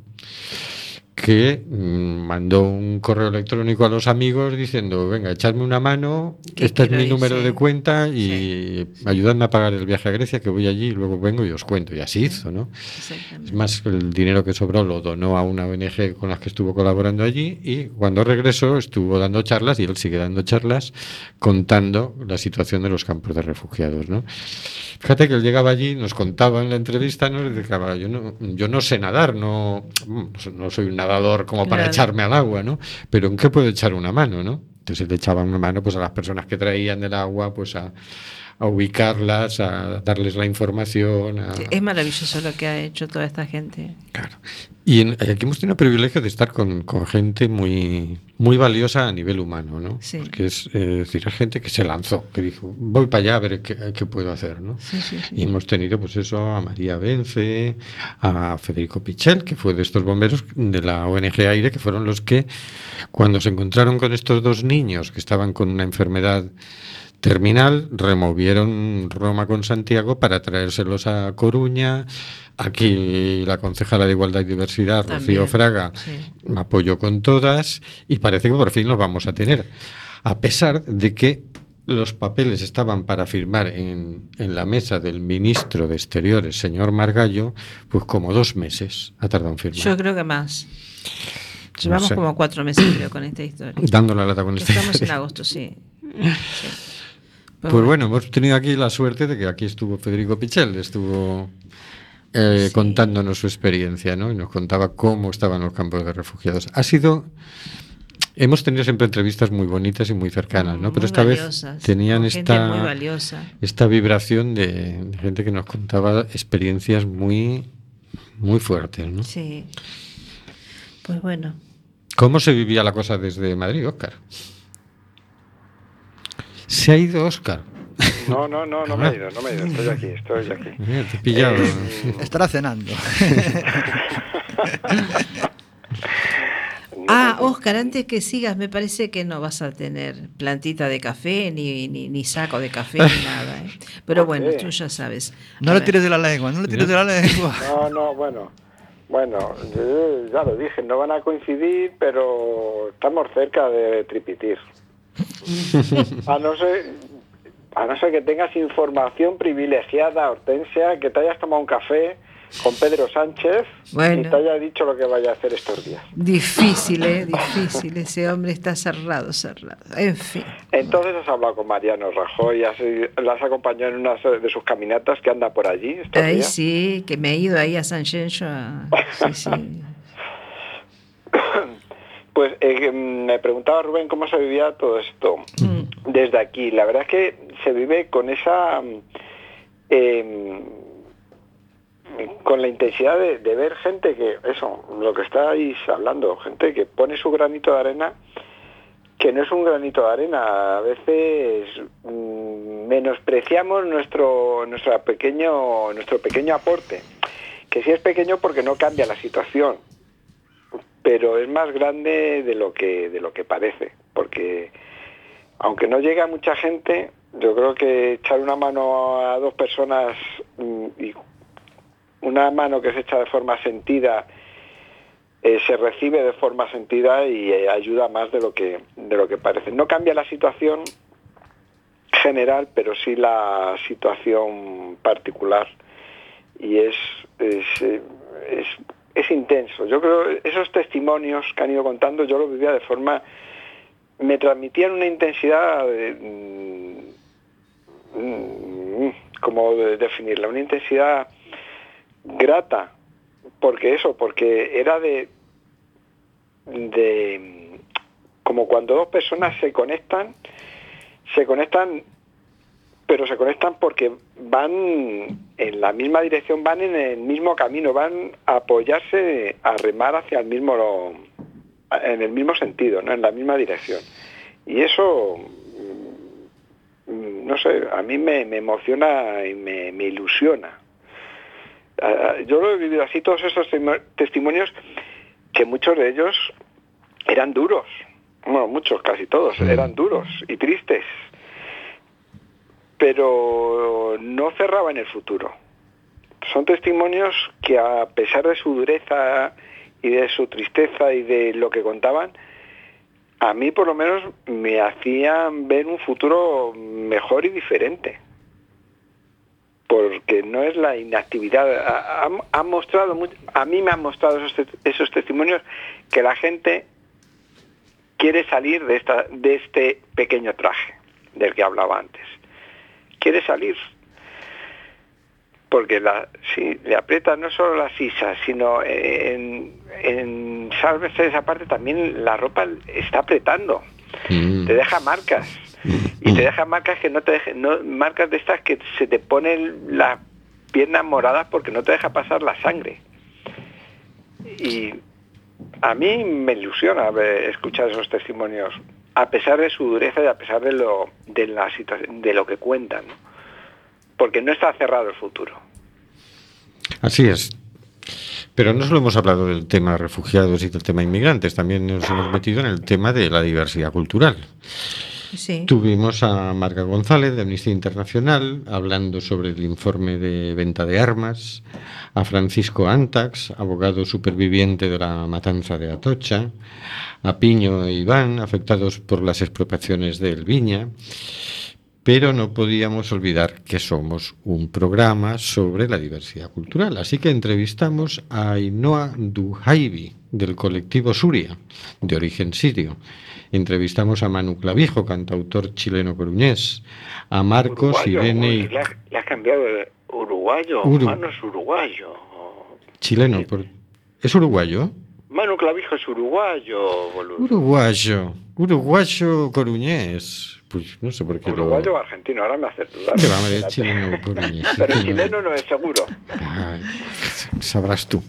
que mm, mandó un correo electrónico a los amigos diciendo, venga, echadme una mano, este es mi ir, número sí. de cuenta y ayudadme a pagar el viaje a Grecia, que voy allí y luego vengo y os cuento. Y así hizo, ¿no? Es más, el dinero que sobró lo donó a una ONG con las que estuvo colaborando allí y cuando regresó estuvo dando charlas y él sigue dando charlas contando la situación de los campos de refugiados, ¿no? Fíjate que él llegaba allí, nos contaba en la entrevista, ¿no? Y decía, yo no, yo no sé nadar, no, no soy un nadador como para Claro. echarme al agua, ¿no? Pero ¿en qué puedo echar una mano, no? Entonces él echaba una mano pues a las personas que traían del agua, pues a, a ubicarlas, a darles la información. a- Es maravilloso lo que ha hecho toda esta gente. Y en- aquí hemos tenido el privilegio de estar con, con gente muy, muy valiosa a nivel humano, ¿no? Sí. Porque es eh, decir, es gente que se lanzó, que dijo, voy para allá a ver qué, qué puedo hacer, ¿no? Sí, sí, sí. Y hemos tenido, pues eso, a María Vence, a Federico Pichel, que fue de estos bomberos de la ONG Aire, que fueron los que, cuando se encontraron con estos dos niños que estaban con una enfermedad terminal, removieron Roma con Santiago para traérselos a Coruña. Aquí la concejala de Igualdad y Diversidad, Rocío También, Fraga, sí. me apoyó con todas y parece que por fin los vamos a tener. A pesar de que los papeles estaban para firmar en, en la mesa del ministro de Exteriores, señor Margallo, pues como dos meses ha tardado en firmar. Yo creo que más. Llevamos sé. como cuatro meses, creo, con esta historia. Dando la lata con esta Estamos en agosto, sí. Sí. Pues bueno, hemos tenido aquí la suerte de que aquí estuvo Federico Pichel, estuvo eh, contándonos su experiencia, ¿no? Y nos contaba cómo estaban los campos de refugiados. Ha sido. Hemos tenido siempre entrevistas muy bonitas y muy cercanas, ¿no? Pero esta vez tenían esta, esta vibración de, de gente que nos contaba experiencias muy, muy fuertes, ¿no? Sí. Pues bueno. ¿Cómo se vivía la cosa desde Madrid, Óscar? Se ha ido Óscar. No, no, no, no me he ido, no me he ido, estoy aquí, estoy aquí. Mira, te he pillado. Eh, Estará cenando. Ah, Oscar, antes que sigas, me parece que no vas a tener plantita de café, ni, ni, ni saco de café, ni nada. ¿eh? Pero bueno, qué? tú ya sabes. No A ver. tires de la lengua, no le tires de la lengua. No, no, bueno. Bueno, yo ya lo dije, no van a coincidir, pero estamos cerca de tripitir. A no ser, a no ser que tengas información privilegiada, Hortensia, que te hayas tomado un café con Pedro Sánchez Bueno. y te haya dicho lo que vaya a hacer estos días. Difícil, ¿eh? Difícil. Ese hombre está cerrado, cerrado. En fin. Entonces has hablado con Mariano Rajoy, has, la has acompañado en una de sus caminatas que anda por allí estos días. sí, que me he ido ahí a San Gencho. Sí, sí. Pues eh, me preguntaba Rubén cómo se vivía todo esto Mm. desde aquí. La verdad es que se vive con esa... em, con la intensidad de, de ver gente que, eso, lo que estáis hablando, gente que pone su granito de arena, que no es un granito de arena, a veces mm, menospreciamos nuestro, nuestro, pequeño, nuestro pequeño aporte, que sí es pequeño porque no cambia la situación, pero es más grande de lo que de lo que parece porque aunque no llegue a mucha gente yo creo que echar una mano a dos personas mm, y una mano que se echa de forma sentida eh, se recibe de forma sentida y eh, ayuda más de lo que de lo que parece. No cambia la situación general pero sí la situación particular. Y es es, eh, es es intenso. Yo creo esos testimonios que han ido contando, yo lo vivía de forma, me transmitían una intensidad, de, mm, mm, ¿cómo de- definirla? Una intensidad grata, porque eso, porque era de, de, como cuando dos personas se conectan, se conectan pero se conectan porque van en la misma dirección, van en el mismo camino, van a apoyarse, a remar hacia el mismo, en el mismo sentido, ¿no? en la misma dirección. Y eso, mm, no sé, a mí me, me emociona y me, me ilusiona. Ah, Yo lo he vivido así, todos esos testimonios, que muchos de ellos eran duros, bueno, muchos, casi todos, eran duros y tristes pero no cerraban el futuro. Son testimonios que a pesar de su dureza y de su tristeza y de lo que contaban, a mí por lo menos me hacían ver un futuro mejor y diferente. Porque no es la inactividad. Ha- mostrado, a mí me han mostrado esos, esos testimonios que la gente quiere salir de, esta, de este pequeño traje del que hablaba antes quiere salir. Porque la, si le aprieta no solo la sisa, sino en, en sálvese esa parte también la ropa está apretando, te deja marcas. Y te dejan marcas que no te dejen, no, marcas de estas que se te ponen las piernas moradas porque no te deja pasar la sangre. Y a mí me ilusiona escuchar esos testimonios, a pesar de su dureza y a pesar de lo, de la situación, de lo que cuentan, porque no está cerrado el futuro. Así es. Pero no solo hemos hablado del tema refugiados y del tema inmigrantes, también nos hemos metido en el tema de la diversidad cultural. Tuvimos a Marga González de Amnistía Internacional hablando sobre el informe de venta de armas, a Francisco Antax, abogado superviviente de la matanza de Atocha, a Piño e Iván, afectados por las expropiaciones del Viña, pero no podíamos olvidar que somos un programa sobre la diversidad cultural. Así que entrevistamos a Ainhoa Duhaibi, del colectivo Suria, de origen sirio. Entrevistamos a Manu Clavijo, cantautor chileno coruñés, a Marcos, Uruguayo, Irene y le, has, le has cambiado de uruguayo, Uru- Manu es uruguayo. chileno. por- ¿Es uruguayo? Manu Clavijo es uruguayo, boludo. Uruguayo, uruguayo coruñés. Pues no sé por qué lo... Uruguayo o argentino, ahora me hace dudar. Va, de chileno. Pero chileno no es seguro. Ay, sabrás tú.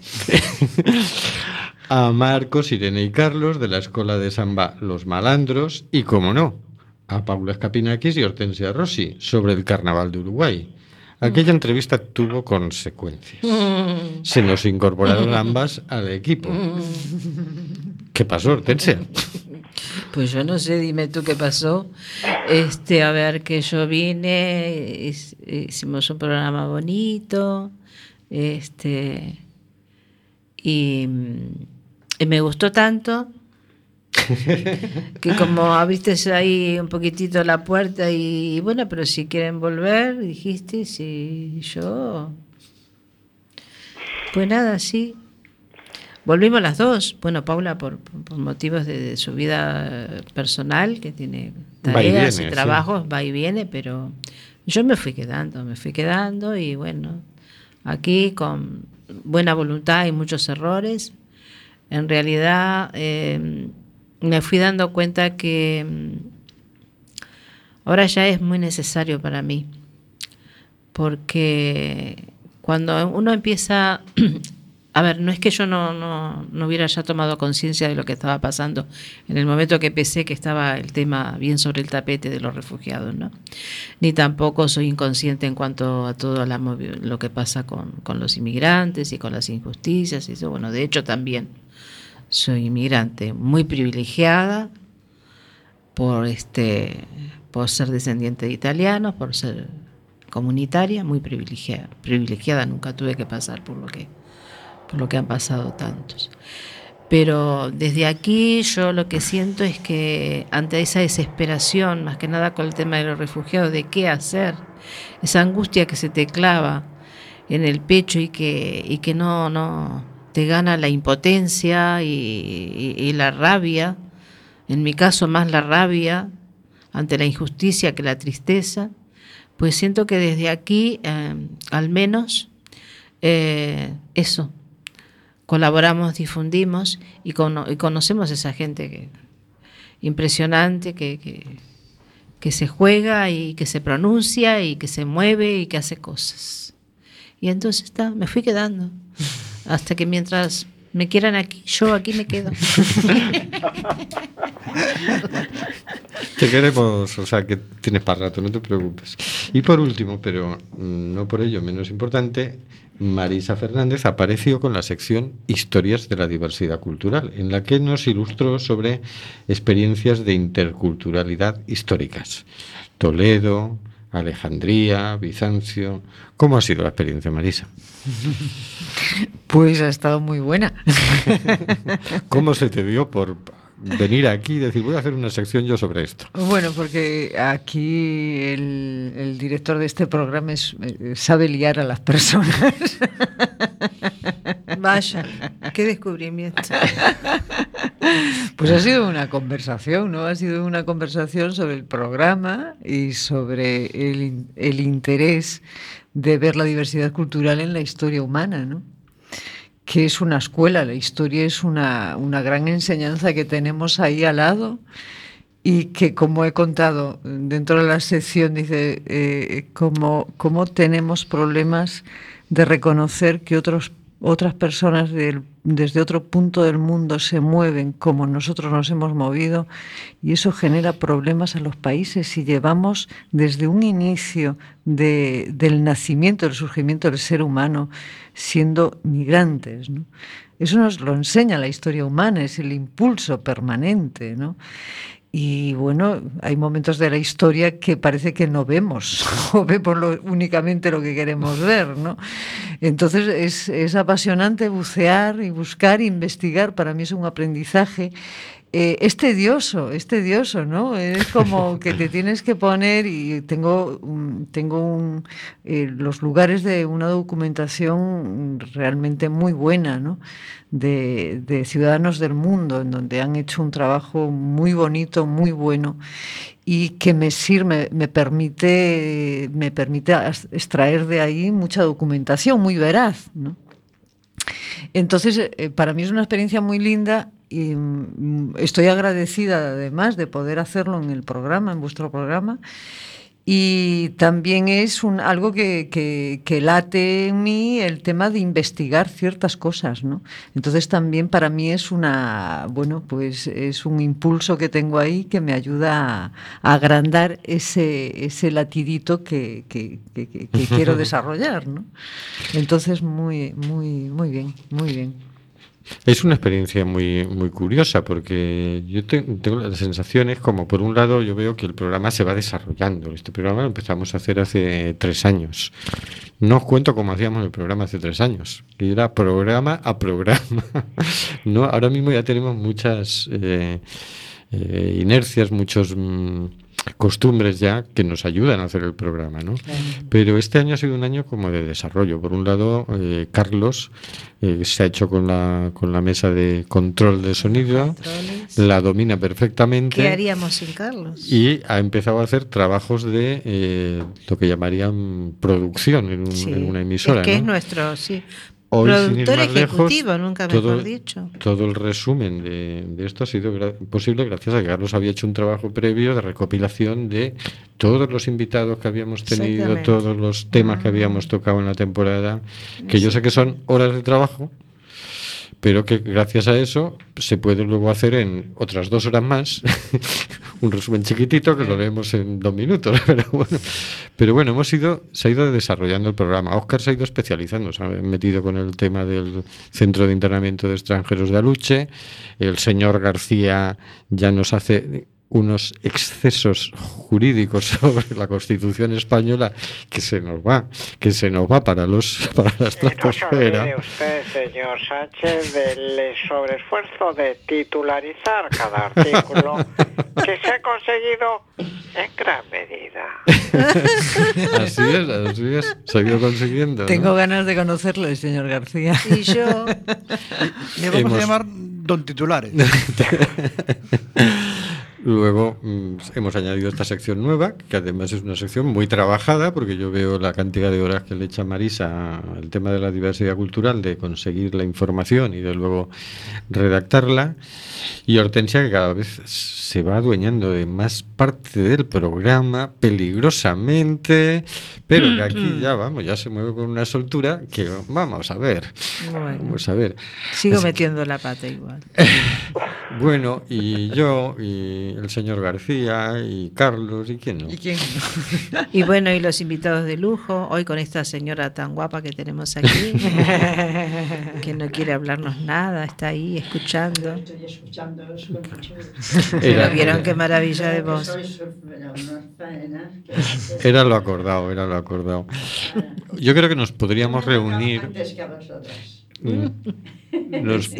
a Marcos, Irene y Carlos de la Escuela de Samba Los Malandros y, como no, a Paula Escapinakis y Hortensia Rossi sobre el Carnaval de Uruguay. Aquella entrevista tuvo consecuencias. Se nos incorporaron ambas al equipo. ¿Qué pasó, Hortensia? Pues yo no sé, dime tú qué pasó. Este, a ver, que yo vine, hic- hicimos un programa bonito, este, y, y me gustó tanto que como abriste ahí un poquitito la puerta y, bueno, pero si quieren volver, dijiste, sí, yo, pues nada, sí. Volvimos las dos. Bueno, Paula por, por motivos de, de su vida personal, que tiene y tareas y, sí. trabajos, va y viene, pero yo me fui quedando, me fui quedando y bueno, aquí con buena voluntad y muchos errores, en realidad eh, me fui dando cuenta que mm, ahora ya es muy necesario para mí, porque cuando uno empieza, a ver, no es que yo no, no, no hubiera ya tomado conciencia de lo que estaba pasando en el momento que empecé, que estaba el tema bien sobre el tapete de los refugiados, ¿no? Ni tampoco soy inconsciente en cuanto a todo lo que pasa con, con los inmigrantes y con las injusticias y eso. Bueno, de hecho también soy inmigrante muy privilegiada por este por ser descendiente de italianos, por ser comunitaria, muy privilegiada. Privilegiada nunca tuve que pasar por lo que por lo que han pasado tantos. Pero desde aquí yo lo que siento es que ante esa desesperación, más que nada con el tema de los refugiados, de qué hacer, esa angustia que se te clava en el pecho y que, y que no, no te gana la impotencia y, la rabia, en mi caso más la rabia ante la injusticia que la tristeza, pues siento que desde aquí, eh, al menos, eh, eso, colaboramos, difundimos y, cono- y conocemos esa gente que, impresionante que, que, que se juega y que se pronuncia y que se mueve y que hace cosas. Y entonces está, me fui quedando. Hasta que mientras me quieran aquí, yo aquí me quedo. Te queremos, o sea, que tienes para rato, no te preocupes. Y por último, pero no por ello menos importante, Marisa Fernández apareció con la sección Historias de la diversidad cultural, en la que nos ilustró sobre experiencias de interculturalidad históricas. Toledo, Alejandría, Bizancio. ¿Cómo ha sido la experiencia, Marisa? Pues ha estado muy buena. ¿Cómo se te dio por venir aquí y decir, voy a hacer una sección yo sobre esto? Bueno, porque aquí el, el director de este programa es- eh, sabe liar a las personas. Vaya, qué descubrimiento. Pues ha sido una conversación, ¿no? Ha sido una conversación sobre el programa y sobre el, in- el interés de ver la diversidad cultural en la historia humana, ¿no? Que es una escuela, la historia es una, una gran enseñanza que tenemos ahí al lado y que como he contado dentro de la sección dice eh, cómo, cómo tenemos problemas de reconocer que otros otras personas del- desde otro punto del mundo se mueven como nosotros nos hemos movido y eso genera problemas a los países y llevamos desde un inicio de- del nacimiento, del surgimiento del ser humano siendo migrantes. Eso nos lo enseña la historia humana, es el impulso permanente. ¿no? Y bueno, hay momentos de la historia que parece que no vemos, o vemos lo- únicamente lo que queremos ver, ¿no? Entonces es, es apasionante bucear y buscar, investigar, para mí es un aprendizaje. Eh, es tedioso, es tedioso, ¿no? Es como que te tienes que poner y tengo, tengo un, eh, los lugares de una documentación realmente muy buena, ¿no? De, de ciudadanos del mundo, en donde han hecho un trabajo muy bonito, muy bueno y que me sirve, me permite, me permite extraer de ahí mucha documentación muy veraz, ¿no? Entonces, eh, para mí es una experiencia muy linda y mm, estoy agradecida además de poder hacerlo en el programa, en vuestro programa. Y también es un, algo que, que- que late en mí el tema de investigar ciertas cosas, ¿no? Entonces también para mí es una, bueno, pues es un impulso que tengo ahí que me ayuda a, agrandar ese, ese latidito que- que quiero desarrollar, ¿no? Entonces muy, muy, muy bien, muy bien. Es una experiencia muy, muy curiosa porque yo te- tengo las sensaciones como por un lado yo veo que el programa se va desarrollando. Este programa lo empezamos a hacer hace tres años. No os cuento cómo hacíamos el programa hace tres años, que era programa a programa. no, ahora mismo ya tenemos muchas eh, eh, inercias, muchos mm, costumbres ya que nos ayudan a hacer el programa, ¿no? Pero este año ha sido un año como de desarrollo. Por un lado, eh, Carlos eh, se ha hecho con la, con la mesa de control de sonido, la domina perfectamente. ¿Qué haríamos sin Carlos? Y ha empezado a hacer trabajos de eh, lo que llamarían producción en, un- Sí. en una emisora. Es que ¿no? es nuestro, sí. Hoy, Productor más lejos, ejecutivo, nunca mejor todo, dicho. todo el resumen de, de esto ha sido gra- posible gracias a que Carlos había hecho un trabajo previo de recopilación de todos los invitados que habíamos tenido, todos los temas que habíamos tocado en la temporada, que yo sé que son horas de trabajo, pero que gracias a eso se puede luego hacer en otras dos horas más un resumen chiquitito que lo leemos en dos minutos. Pero bueno, pero bueno hemos ido, se ha ido desarrollando el programa. Oscar se ha ido especializando, se ha metido con el tema del Centro de Internamiento de Extranjeros de Aluche. El señor García ya nos hace unos excesos jurídicos sobre la Constitución española que se nos va, que se nos va para los para la No se estratosfera. usted, señor Sánchez, del sobreesfuerzo de titularizar cada artículo que se ha conseguido en gran medida. Así es, así es, se ha ido consiguiendo. ¿no? Tengo ganas de conocerle, señor García. Y yo. Le vamos Hemos- a llamar Don Titulares. Luego mm, hemos añadido esta sección nueva, que además es una sección muy trabajada, porque yo veo la cantidad de horas que le echa Marisa al tema de la diversidad cultural, de conseguir la información y de luego redactarla. Y Hortensia, que cada vez se va adueñando de más parte del programa, peligrosamente, pero que aquí ya vamos, ya se mueve con una soltura que vamos a ver. Bueno, Vamos a ver. sigo Así- metiendo la pata igual. Bueno, y yo, y el señor García, y Carlos, ¿y quién no? ¿Y quién? Y bueno, y los invitados de lujo, hoy con esta señora tan guapa que tenemos aquí, que no quiere hablarnos nada, está ahí escuchando. Estoy escuchando eso. Era- Pero vieron qué maravilla de voz. Era lo acordado, era lo acordado. Yo creo que nos podríamos reunir, Antes que a vosotras. mm, nos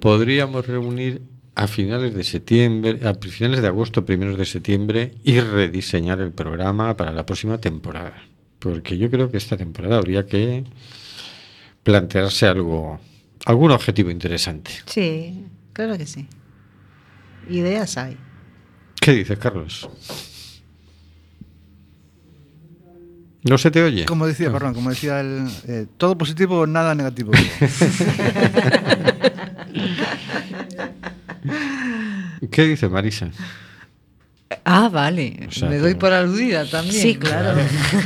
podríamos reunir a finales de septiembre, a finales de agosto, primeros de septiembre, y rediseñar el programa para la próxima temporada. Porque yo creo que esta temporada habría que plantearse algo, algún objetivo interesante. Sí, claro que sí. Ideas hay. ¿Qué dices, Carlos? ¿No se te oye? Como decía, perdón, como decía el eh, todo positivo, nada negativo. ¿Qué dice Marisa? Ah, vale. O sea Me doy por aludida también. Sí, claro.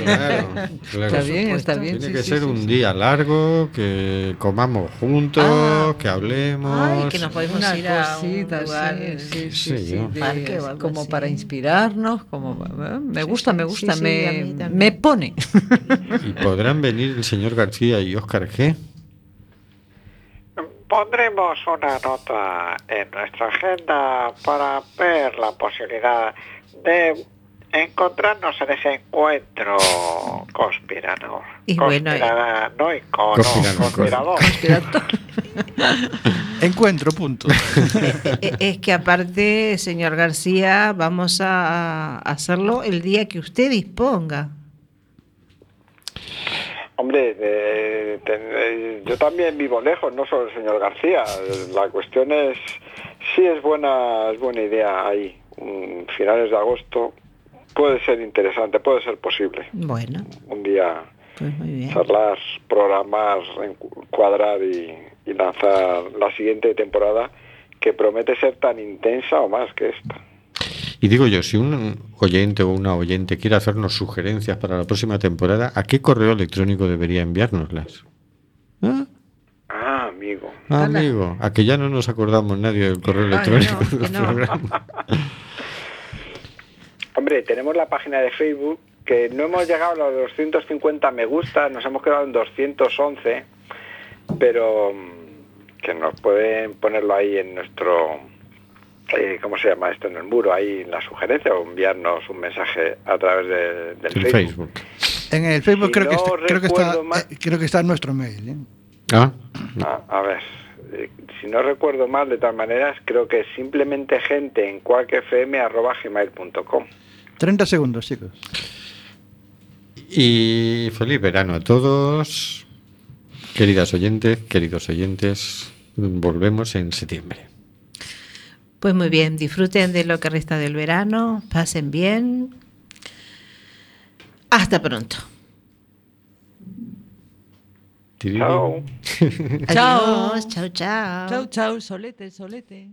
Claro, claro. Está bien, está bien. Tiene sí, que sí, ser sí, un sí. día largo, que comamos juntos, Ah. que hablemos. Ay, que nos podemos Una ir a un cosita, lugar, sí, sí, sí, Sí, sí, yo. de- Parque como para inspirarnos, como ¿eh? me gusta, me gusta, sí, me, me pone. Y podrán venir el señor García y Óscar G. Pondremos una nota en nuestra agenda para ver la posibilidad de encontrarnos en ese encuentro conspirador. Y bueno, eh, Conspiranoico, no, Conspiranoico. conspirador. Encuentro, punto. Eh, Es que aparte, señor García, vamos a hacerlo el día que usted disponga. Hombre, eh, eh, yo también vivo lejos, no solo el señor García. La cuestión es, sí es buena, es buena idea ahí. finales de agosto puede ser interesante, puede ser posible. Bueno, Un día pues muy bien. charlar, programar, cuadrar y, y lanzar la siguiente temporada que promete ser tan intensa o más que esta. Y digo yo, si un oyente o una oyente quiere hacernos sugerencias para la próxima temporada, ¿a qué correo electrónico debería enviárnoslas? ¿Ah? Ah, amigo. Ah, amigo, a que ya no nos acordamos nadie del correo electrónico no, del no. programa. Hombre, tenemos la página de Facebook que no hemos llegado a los 250 me gusta, nos hemos quedado en 211, pero mm, que nos pueden ponerlo ahí en nuestro, eh, ¿cómo se llama esto? En el muro, ahí en la sugerencia o enviarnos un mensaje a través de- del El Facebook. Facebook. En el Facebook Si creo, que no está, creo, que está, mal- eh, creo que está nuestro mail. ¿eh? Ah, Ah, a ver, eh, si no recuerdo mal, de todas maneras, creo que es simplemente gente en cuacfm.gmail.com. 30 segundos, chicos. Y feliz verano a todos. Queridas oyentes, queridos oyentes, volvemos en septiembre. Pues muy bien, disfruten de lo que resta del verano, pasen bien. Hasta pronto. Chao. Chao. Adiós, chao, chao. Chau, chau, solete, solete.